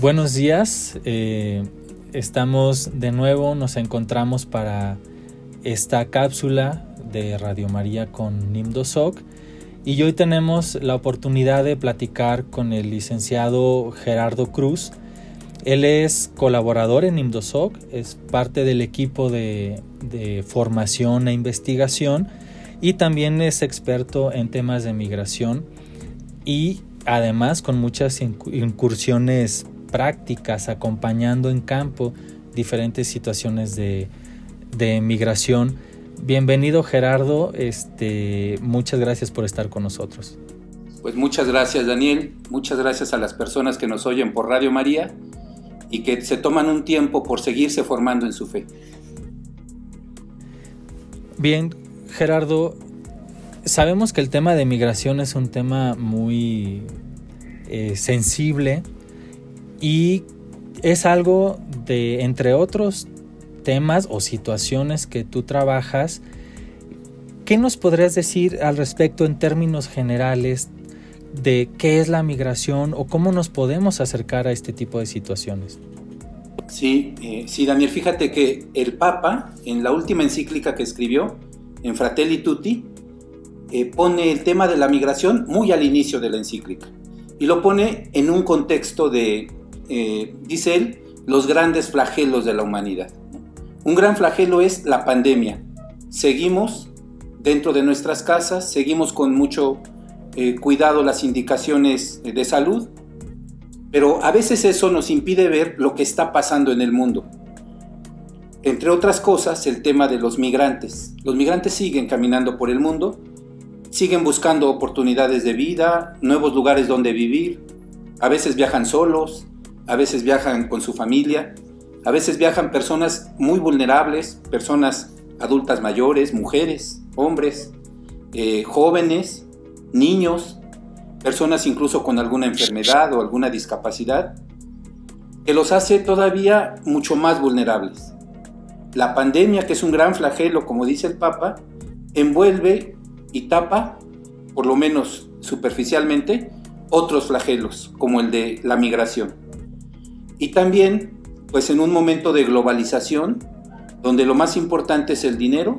Buenos días, eh, estamos de nuevo, nos encontramos para esta cápsula de Radio María con Nimdosoc y hoy tenemos la oportunidad de platicar con el licenciado Gerardo Cruz. Él es colaborador en Nimdosoc, es parte del equipo de, de formación e investigación y también es experto en temas de migración y además con muchas incursiones prácticas acompañando en campo diferentes situaciones de, de migración. Bienvenido Gerardo, este, muchas gracias por estar con nosotros. Pues muchas gracias Daniel, muchas gracias a las personas que nos oyen por Radio María y que se toman un tiempo por seguirse formando en su fe. Bien, Gerardo, sabemos que el tema de migración es un tema muy eh, sensible y es algo de, entre otros temas o situaciones que tú trabajas, ¿qué nos podrías decir al respecto en términos generales de qué es la migración o cómo nos podemos acercar a este tipo de situaciones? Sí, eh, sí, Daniel, fíjate que el Papa, en la última encíclica que escribió, en Fratelli Tutti, eh, pone el tema de la migración muy al inicio de la encíclica y lo pone en un contexto de eh, dice él, los grandes flagelos de la humanidad. Un gran flagelo es la pandemia. Seguimos dentro de nuestras casas, seguimos con mucho eh, cuidado las indicaciones de salud, pero a veces eso nos impide ver lo que está pasando en el mundo. Entre otras cosas, el tema de los migrantes. Los migrantes siguen caminando por el mundo, siguen buscando oportunidades de vida, nuevos lugares donde vivir, a veces viajan solos, a veces viajan con su familia, a veces viajan personas muy vulnerables, personas adultas mayores, mujeres, hombres, eh, jóvenes, niños, personas incluso con alguna enfermedad o alguna discapacidad, que los hace todavía mucho más vulnerables. La pandemia, que es un gran flagelo, como dice el Papa, envuelve y tapa, por lo menos superficialmente, otros flagelos, como el de la migración. Y también, pues en un momento de globalización, donde lo más importante es el dinero,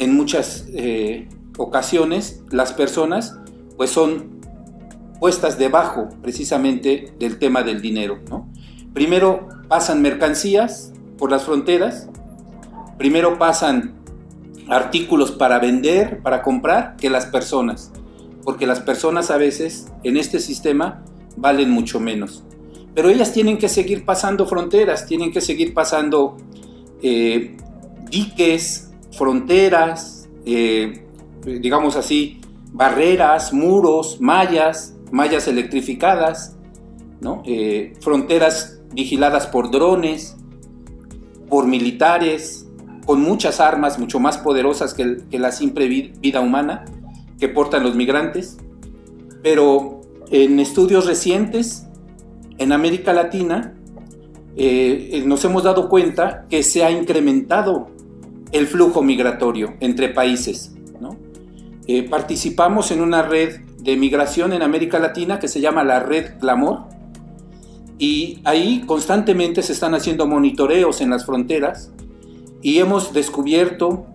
en muchas eh, ocasiones las personas pues son puestas debajo precisamente del tema del dinero. Primero pasan mercancías por las fronteras, primero pasan artículos para vender, para comprar, que las personas, porque las personas a veces en este sistema valen mucho menos pero ellas tienen que seguir pasando fronteras, tienen que seguir pasando eh, diques, fronteras, eh, digamos así, barreras, muros, mallas, mallas electrificadas, eh, fronteras vigiladas por drones, por militares, con muchas armas mucho más poderosas que, que la simple vida humana que portan los migrantes. Pero en estudios recientes en América Latina eh, eh, nos hemos dado cuenta que se ha incrementado el flujo migratorio entre países. Eh, participamos en una red de migración en América Latina que se llama la Red Clamor y ahí constantemente se están haciendo monitoreos en las fronteras y hemos descubierto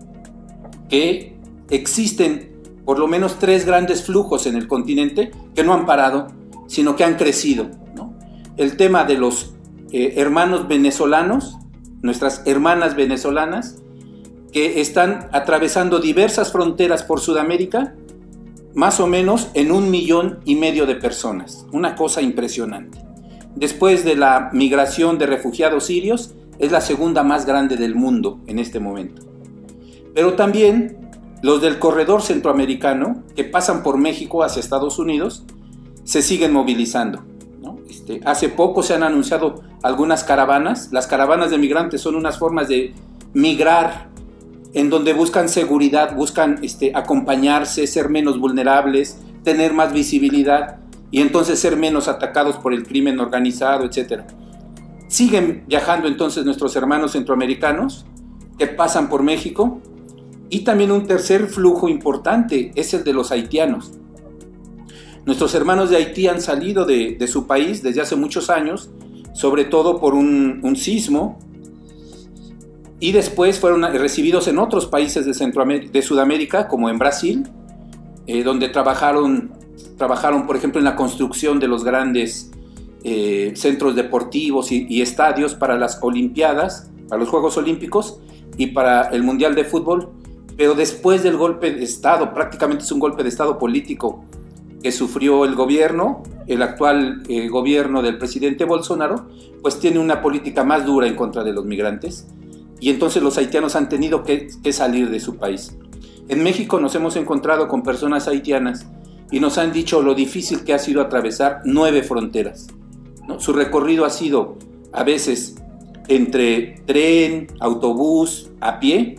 que existen por lo menos tres grandes flujos en el continente que no han parado, sino que han crecido el tema de los eh, hermanos venezolanos, nuestras hermanas venezolanas, que están atravesando diversas fronteras por Sudamérica, más o menos en un millón y medio de personas. Una cosa impresionante. Después de la migración de refugiados sirios, es la segunda más grande del mundo en este momento. Pero también los del corredor centroamericano, que pasan por México hacia Estados Unidos, se siguen movilizando. Este, hace poco se han anunciado algunas caravanas. Las caravanas de migrantes son unas formas de migrar en donde buscan seguridad, buscan este, acompañarse, ser menos vulnerables, tener más visibilidad y entonces ser menos atacados por el crimen organizado, etc. Siguen viajando entonces nuestros hermanos centroamericanos que pasan por México y también un tercer flujo importante es el de los haitianos. Nuestros hermanos de Haití han salido de, su país desde hace muchos años sobre todo por un, sismo, y después fueron recibidos en otros países de, Centroamérica, de Sudamérica, como en Brasil, eh, donde trabajaron, trabajaron, por ejemplo, en la construcción de los grandes eh, centros deportivos y, estadios para las Olimpiadas, para los Juegos Olímpicos y para el Mundial de Fútbol. Pero después del golpe de Estado, prácticamente es un golpe de Estado político que sufrió el gobierno, el actual eh, gobierno del presidente Bolsonaro, pues tiene una política más dura en contra de los migrantes y entonces los haitianos han tenido que, salir de su país. En México nos hemos encontrado con personas haitianas y nos han dicho lo difícil que ha sido atravesar nueve fronteras. Su recorrido ha sido a veces entre tren, autobús, a pie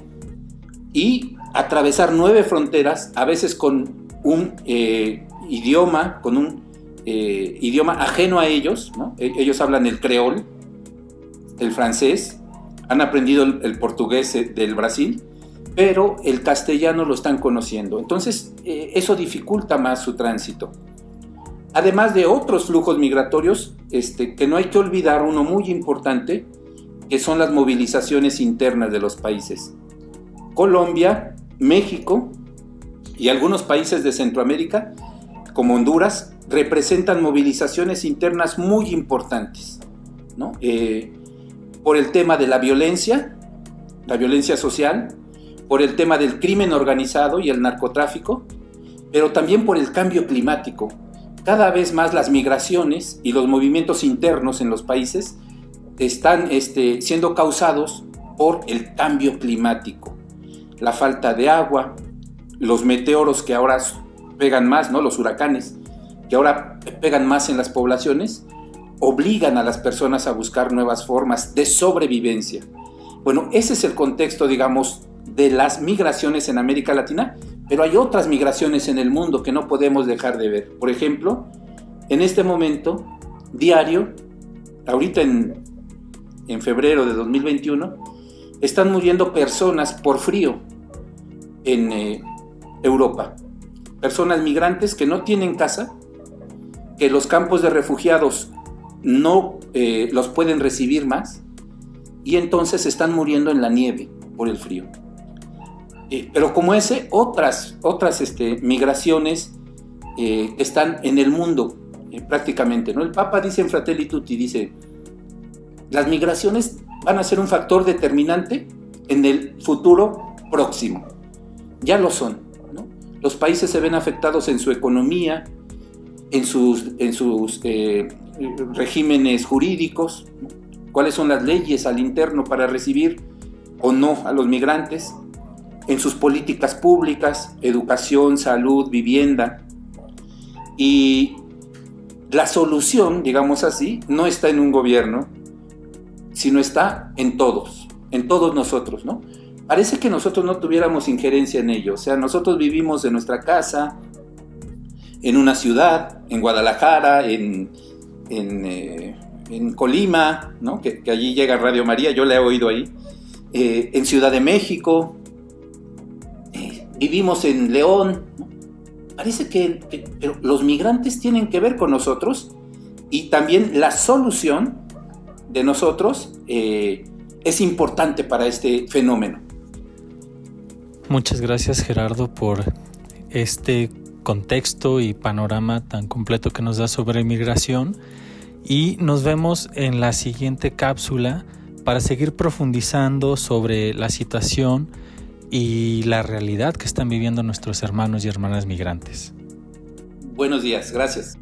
y atravesar nueve fronteras, a veces con un eh, idioma, con un eh, idioma ajeno a ellos. E-, ellos hablan el creol, el francés, han aprendido el, portugués eh, del Brasil, pero el castellano lo están conociendo. Entonces, eso dificulta más su tránsito además de otros flujos migratorios, este, que no hay que olvidar uno muy importante, que son las movilizaciones internas de los países. Colombia, México y algunos países de Centroamérica, como Honduras, representan movilizaciones internas muy importantes, eh, por el tema de la violencia, la violencia social, por el tema del crimen organizado y el narcotráfico, pero también por el cambio climático, cada vez más las migraciones y los movimientos internos en los países están este, siendo causados por el cambio climático, la falta de agua, los meteoros que ahora pegan más, ¿no? los huracanes, que ahora pegan más en las poblaciones, obligan a las personas a buscar nuevas formas de sobrevivencia. Bueno, ese es el contexto, digamos, de las migraciones en América Latina pero hay otras migraciones en el mundo que no podemos dejar de ver. Por ejemplo, en este momento, diario, ahorita en, febrero de 2021, están muriendo personas por frío en eh, Europa. Personas migrantes que no tienen casa, que los campos de refugiados no eh, los pueden recibir más y entonces están muriendo en la nieve por el frío. Eh, pero como ese, otras, otras este, migraciones eh, están en el mundo prácticamente. ¿no? El Papa dice en Fratelli Tutti, dice, las migraciones van a ser un factor determinante en el futuro próximo. Ya lo son. Los países se ven afectados en su economía, en sus, en sus regímenes jurídicos, cuáles son las leyes al interno para recibir o no a los migrantes en sus políticas públicas, educación, salud, vivienda. Y la solución, digamos así, no está en un gobierno, sino está en todos, en todos nosotros, ¿no? Parece que nosotros no tuviéramos injerencia en ello, o sea, nosotros vivimos en nuestra casa, en una ciudad, en Guadalajara, en, en, eh, Colima, ¿no? que, allí llega Radio María, yo la he oído ahí, eh, en Ciudad de México, vivimos en León. Parece que, los migrantes tienen que ver con nosotros y también la solución de nosotros eh, es importante para este fenómeno. Muchas gracias Gerardo por este contexto y panorama tan completo que nos da sobre inmigración y nos vemos en la siguiente cápsula para seguir profundizando sobre la situación y la realidad que están viviendo nuestros hermanos y hermanas migrantes. Buenos días, gracias.